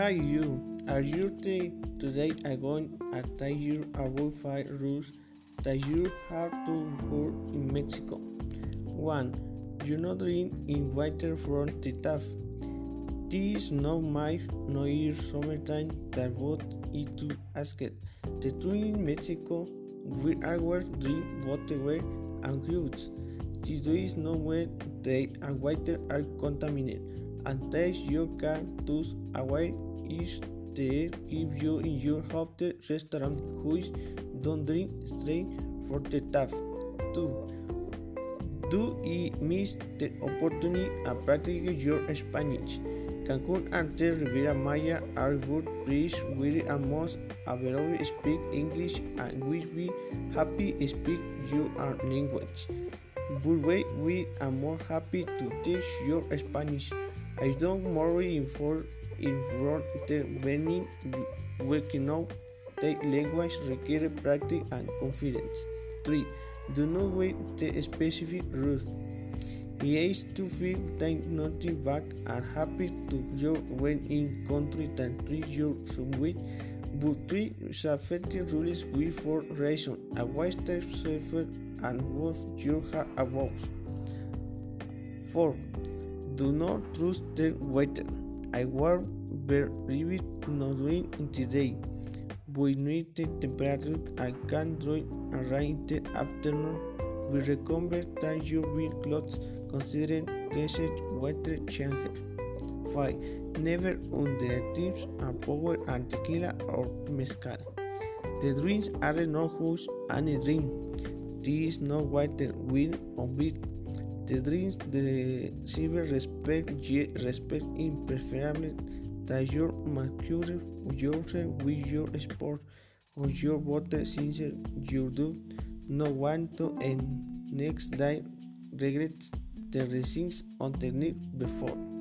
Hi you, are you the, today I'm going to tell you about five rules that you have to follow in Mexico. 1. You not drink in water from the tap. This is not my no year summertime that what it to ask it. The truth in Mexico, we always drink water and fruits. This is not where they and water are contaminated and taste you can toss away is the give you in your hotel restaurant which don't drink straight for the tap. 2. Do you miss the opportunity to practice your Spanish? Cancun and the Riviera Maya are good places where a most available speak English and we be happy speak your language. But we are more happy to teach your Spanish. I don't worry for in front the venue working out the language require practice and confidence. 3. Do not wait the specific rules. He is to feel that nothing back and happy to you when in country that treat you somewhat. But three safety rules we for reason. A wise step safer and what you have above. 4. Do not trust the waiter. I was very not doing today. We need the temperature I can drink around the afternoon. We recommend that you wear clothes considering desert weather changes. 5. Never underestimate a power and tequila or mezcal. The drinks are not just any drink. This is not water, wine or beer. The drinks the civil respect respect in preferable that your mature yourself with your sport or your water since you do not want to and next day regret the things on the night before.